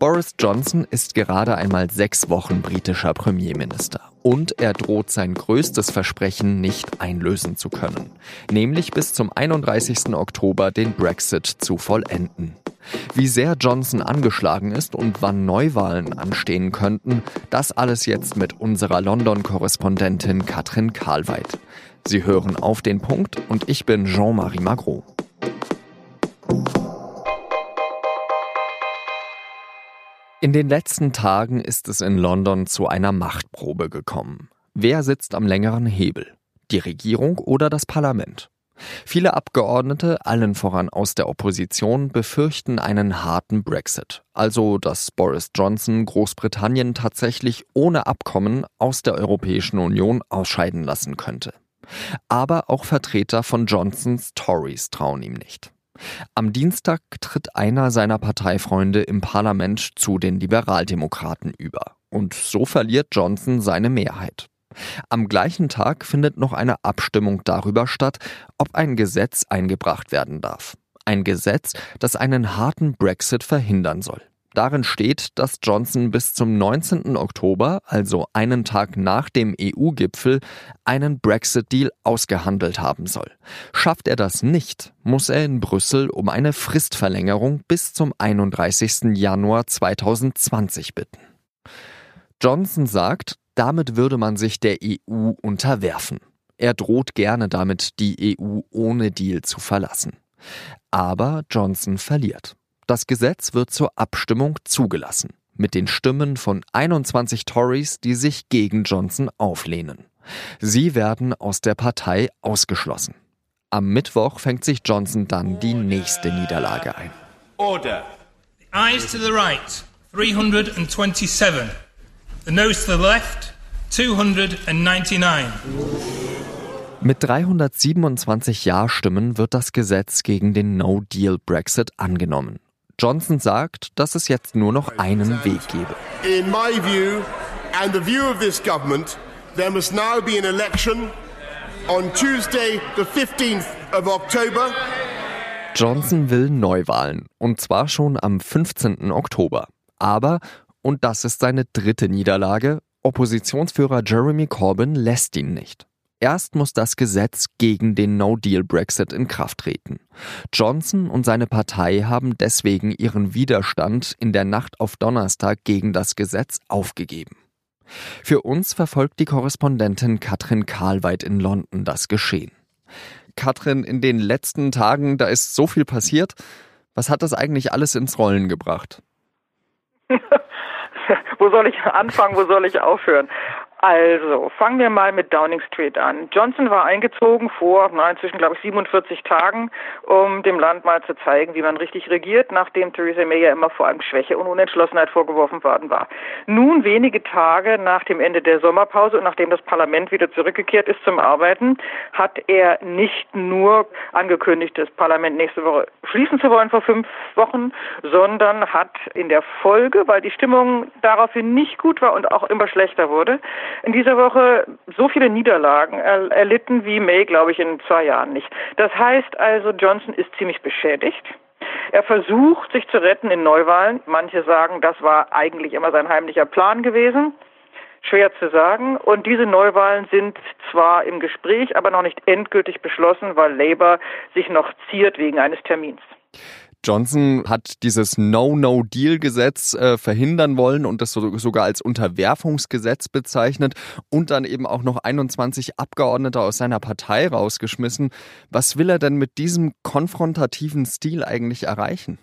Boris Johnson ist gerade einmal sechs Wochen britischer Premierminister und er droht sein größtes Versprechen nicht einlösen zu können, nämlich bis zum 31. Oktober den Brexit zu vollenden. Wie sehr Johnson angeschlagen ist und wann Neuwahlen anstehen könnten, das alles jetzt mit unserer London-Korrespondentin Katrin Karlweit. Sie hören auf den Punkt und ich bin Jean-Marie Magro. In den letzten Tagen ist es in London zu einer Machtprobe gekommen. Wer sitzt am längeren Hebel? Die Regierung oder das Parlament? Viele Abgeordnete, allen voran aus der Opposition, befürchten einen harten Brexit, also dass Boris Johnson Großbritannien tatsächlich ohne Abkommen aus der Europäischen Union ausscheiden lassen könnte. Aber auch Vertreter von Johnsons Tories trauen ihm nicht. Am Dienstag tritt einer seiner Parteifreunde im Parlament zu den Liberaldemokraten über. Und so verliert Johnson seine Mehrheit. Am gleichen Tag findet noch eine Abstimmung darüber statt, ob ein Gesetz eingebracht werden darf. Ein Gesetz, das einen harten Brexit verhindern soll. Darin steht, dass Johnson bis zum 19. Oktober, also einen Tag nach dem EU-Gipfel, einen Brexit-Deal ausgehandelt haben soll. Schafft er das nicht, muss er in Brüssel um eine Fristverlängerung bis zum 31. Januar 2020 bitten. Johnson sagt, damit würde man sich der EU unterwerfen. Er droht gerne damit, die EU ohne Deal zu verlassen. Aber Johnson verliert. Das Gesetz wird zur Abstimmung zugelassen, mit den Stimmen von 21 Tories, die sich gegen Johnson auflehnen. Sie werden aus der Partei ausgeschlossen. Am Mittwoch fängt sich Johnson dann die nächste Niederlage ein. Order. The eyes to the right, 327. The nose to the left, 299. Mit 327 Ja-Stimmen wird das Gesetz gegen den No-Deal-Brexit angenommen. Johnson sagt, dass es jetzt nur noch einen Weg gebe. In my view and the view of this government, there must now be an election on Tuesday, the 15th of October. Johnson will Neuwahlen und zwar schon am 15. Oktober. Aber, und das ist seine dritte Niederlage, Oppositionsführer Jeremy Corbyn lässt ihn nicht. Erst muss das Gesetz gegen den No-Deal-Brexit in Kraft treten. Johnson und seine Partei haben deswegen ihren Widerstand in der Nacht auf Donnerstag gegen das Gesetz aufgegeben. Für uns verfolgt die Korrespondentin Katrin Karlweit in London das Geschehen. Katrin, in den letzten Tagen, da ist so viel passiert. Was hat das eigentlich alles ins Rollen gebracht? wo soll ich anfangen, wo soll ich aufhören? Also, fangen wir mal mit Downing Street an. Johnson war eingezogen vor, na, inzwischen glaube ich 47 Tagen, um dem Land mal zu zeigen, wie man richtig regiert, nachdem Theresa May ja immer vor allem Schwäche und Unentschlossenheit vorgeworfen worden war. Nun, wenige Tage nach dem Ende der Sommerpause und nachdem das Parlament wieder zurückgekehrt ist zum Arbeiten, hat er nicht nur angekündigt, das Parlament nächste Woche schließen zu wollen vor fünf Wochen, sondern hat in der Folge, weil die Stimmung daraufhin nicht gut war und auch immer schlechter wurde, in dieser Woche so viele Niederlagen erlitten wie May, glaube ich, in zwei Jahren nicht. Das heißt also, Johnson ist ziemlich beschädigt. Er versucht, sich zu retten in Neuwahlen. Manche sagen, das war eigentlich immer sein heimlicher Plan gewesen. Schwer zu sagen. Und diese Neuwahlen sind zwar im Gespräch, aber noch nicht endgültig beschlossen, weil Labour sich noch ziert wegen eines Termins. Johnson hat dieses No-No-Deal-Gesetz äh, verhindern wollen und das so, sogar als Unterwerfungsgesetz bezeichnet und dann eben auch noch 21 Abgeordnete aus seiner Partei rausgeschmissen. Was will er denn mit diesem konfrontativen Stil eigentlich erreichen?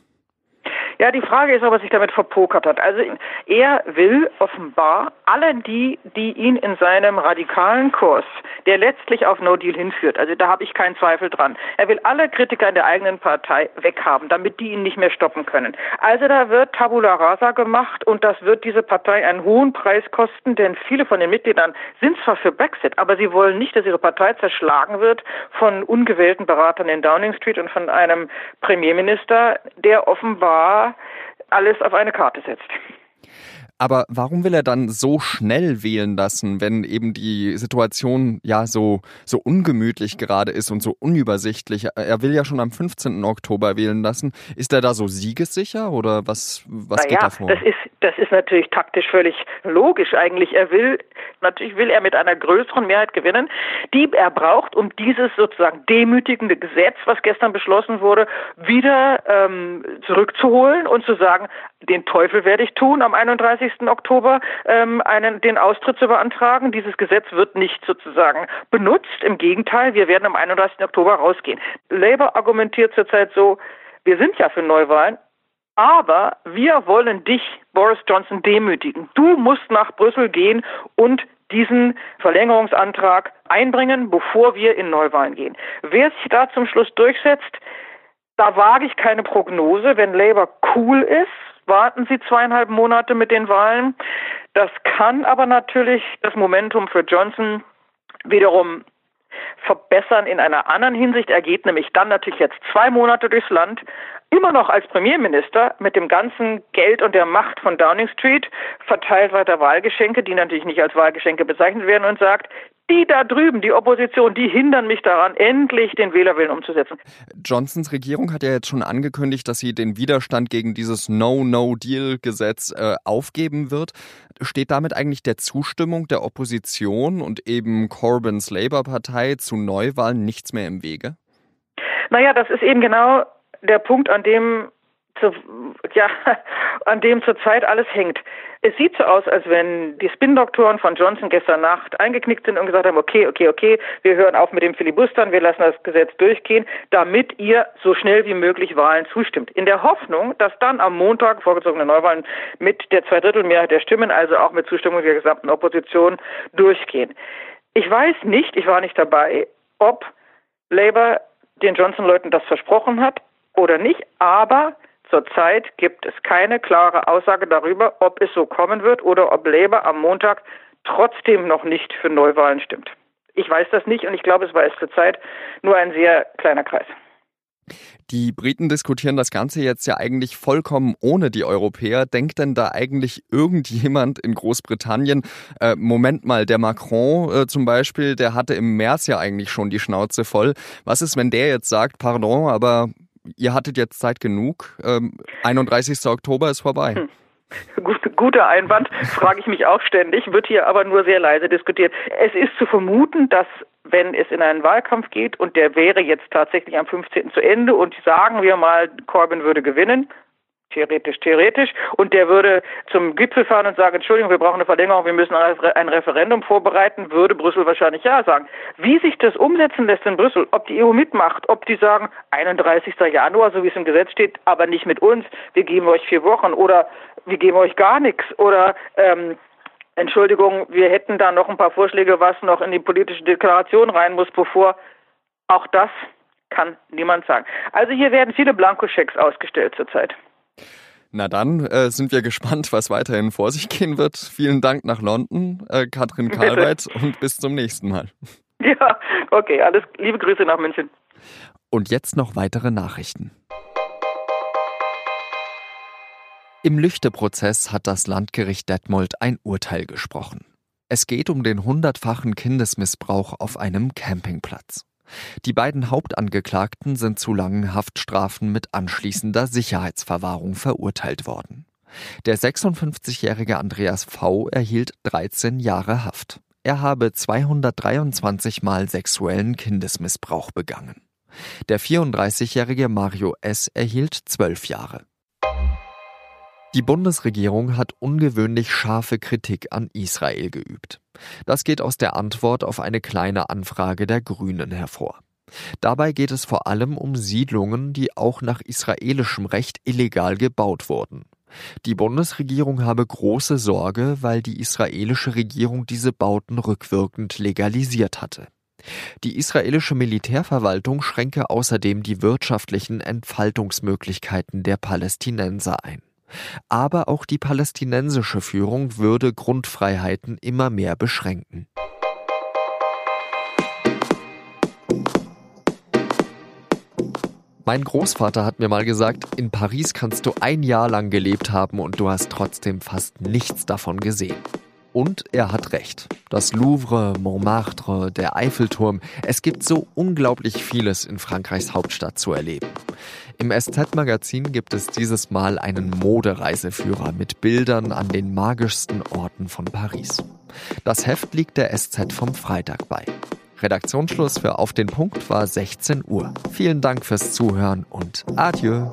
Ja, die Frage ist, ob er sich damit verpokert hat. Also er will offenbar alle die, die ihn in seinem radikalen Kurs, der letztlich auf No Deal hinführt, also da habe ich keinen Zweifel dran. Er will alle Kritiker in der eigenen Partei weghaben, damit die ihn nicht mehr stoppen können. Also da wird Tabula Rasa gemacht und das wird diese Partei einen hohen Preis kosten, denn viele von den Mitgliedern sind zwar für Brexit, aber sie wollen nicht, dass ihre Partei zerschlagen wird von ungewählten Beratern in Downing Street und von einem Premierminister, der offenbar alles auf eine Karte setzt. Aber warum will er dann so schnell wählen lassen, wenn eben die Situation ja so, so ungemütlich gerade ist und so unübersichtlich? Er will ja schon am 15. Oktober wählen lassen. Ist er da so siegessicher oder was, was geht da vor? Das ist, das ist natürlich taktisch völlig logisch eigentlich. Er will, natürlich will er mit einer größeren Mehrheit gewinnen, die er braucht, um dieses sozusagen demütigende Gesetz, was gestern beschlossen wurde, wieder ähm, zurückzuholen und zu sagen, den Teufel werde ich tun, am 31. Oktober ähm, einen, den Austritt zu beantragen. Dieses Gesetz wird nicht sozusagen benutzt. Im Gegenteil, wir werden am 31. Oktober rausgehen. Labour argumentiert zurzeit so, wir sind ja für Neuwahlen, aber wir wollen dich, Boris Johnson, demütigen. Du musst nach Brüssel gehen und diesen Verlängerungsantrag einbringen, bevor wir in Neuwahlen gehen. Wer sich da zum Schluss durchsetzt, da wage ich keine Prognose. Wenn Labour cool ist, warten sie zweieinhalb Monate mit den Wahlen. Das kann aber natürlich das Momentum für Johnson wiederum verbessern in einer anderen Hinsicht. Er geht nämlich dann natürlich jetzt zwei Monate durchs Land, immer noch als Premierminister mit dem ganzen Geld und der Macht von Downing Street, verteilt weiter Wahlgeschenke, die natürlich nicht als Wahlgeschenke bezeichnet werden und sagt, die da drüben, die Opposition, die hindern mich daran, endlich den Wählerwillen umzusetzen. Johnsons Regierung hat ja jetzt schon angekündigt, dass sie den Widerstand gegen dieses No-No-Deal-Gesetz äh, aufgeben wird. Steht damit eigentlich der Zustimmung der Opposition und eben Corbyns Labour-Partei zu Neuwahlen nichts mehr im Wege? Naja, das ist eben genau der Punkt, an dem zu, ja, an dem zurzeit alles hängt. Es sieht so aus, als wenn die Spin-Doktoren von Johnson gestern Nacht eingeknickt sind und gesagt haben, okay, okay, okay, wir hören auf mit dem Filibustern, wir lassen das Gesetz durchgehen, damit ihr so schnell wie möglich Wahlen zustimmt. In der Hoffnung, dass dann am Montag vorgezogene Neuwahlen mit der Zweidrittelmehrheit der Stimmen, also auch mit Zustimmung der gesamten Opposition, durchgehen. Ich weiß nicht, ich war nicht dabei, ob Labour den Johnson-Leuten das versprochen hat oder nicht, aber Zurzeit gibt es keine klare Aussage darüber, ob es so kommen wird oder ob Labour am Montag trotzdem noch nicht für Neuwahlen stimmt. Ich weiß das nicht und ich glaube, es war es zurzeit nur ein sehr kleiner Kreis. Die Briten diskutieren das Ganze jetzt ja eigentlich vollkommen ohne die Europäer. Denkt denn da eigentlich irgendjemand in Großbritannien, äh, Moment mal, der Macron äh, zum Beispiel, der hatte im März ja eigentlich schon die Schnauze voll. Was ist, wenn der jetzt sagt, pardon, aber ihr hattet jetzt Zeit genug. Ähm, 31. Oktober ist vorbei. Hm. Gut, guter Einwand, frage ich mich auch ständig, wird hier aber nur sehr leise diskutiert. Es ist zu vermuten, dass wenn es in einen Wahlkampf geht und der wäre jetzt tatsächlich am 15. zu Ende und sagen wir mal, Corbyn würde gewinnen, theoretisch, theoretisch. Und der würde zum Gipfel fahren und sagen, Entschuldigung, wir brauchen eine Verlängerung, wir müssen ein Referendum vorbereiten, würde Brüssel wahrscheinlich ja sagen. Wie sich das umsetzen lässt in Brüssel, ob die EU mitmacht, ob die sagen, 31. Januar, so wie es im Gesetz steht, aber nicht mit uns, wir geben euch vier Wochen oder wir geben euch gar nichts oder ähm, Entschuldigung, wir hätten da noch ein paar Vorschläge, was noch in die politische Deklaration rein muss, bevor auch das kann niemand sagen. Also hier werden viele Blankoschecks ausgestellt zurzeit. Na dann äh, sind wir gespannt, was weiterhin vor sich gehen wird. Vielen Dank nach London, äh, Katrin Karlweit, und bis zum nächsten Mal. Ja, okay, alles liebe Grüße nach München. Und jetzt noch weitere Nachrichten. Im Lüchte-Prozess hat das Landgericht Detmold ein Urteil gesprochen. Es geht um den hundertfachen Kindesmissbrauch auf einem Campingplatz. Die beiden Hauptangeklagten sind zu langen Haftstrafen mit anschließender Sicherheitsverwahrung verurteilt worden. Der 56-jährige Andreas V. erhielt 13 Jahre Haft. Er habe 223 Mal sexuellen Kindesmissbrauch begangen. Der 34-jährige Mario S. erhielt 12 Jahre. Die Bundesregierung hat ungewöhnlich scharfe Kritik an Israel geübt. Das geht aus der Antwort auf eine kleine Anfrage der Grünen hervor. Dabei geht es vor allem um Siedlungen, die auch nach israelischem Recht illegal gebaut wurden. Die Bundesregierung habe große Sorge, weil die israelische Regierung diese Bauten rückwirkend legalisiert hatte. Die israelische Militärverwaltung schränke außerdem die wirtschaftlichen Entfaltungsmöglichkeiten der Palästinenser ein. Aber auch die palästinensische Führung würde Grundfreiheiten immer mehr beschränken. Mein Großvater hat mir mal gesagt, in Paris kannst du ein Jahr lang gelebt haben und du hast trotzdem fast nichts davon gesehen. Und er hat recht. Das Louvre, Montmartre, der Eiffelturm, es gibt so unglaublich vieles in Frankreichs Hauptstadt zu erleben. Im SZ-Magazin gibt es dieses Mal einen Modereiseführer mit Bildern an den magischsten Orten von Paris. Das Heft liegt der SZ vom Freitag bei. Redaktionsschluss für Auf den Punkt war 16 Uhr. Vielen Dank fürs Zuhören und adieu.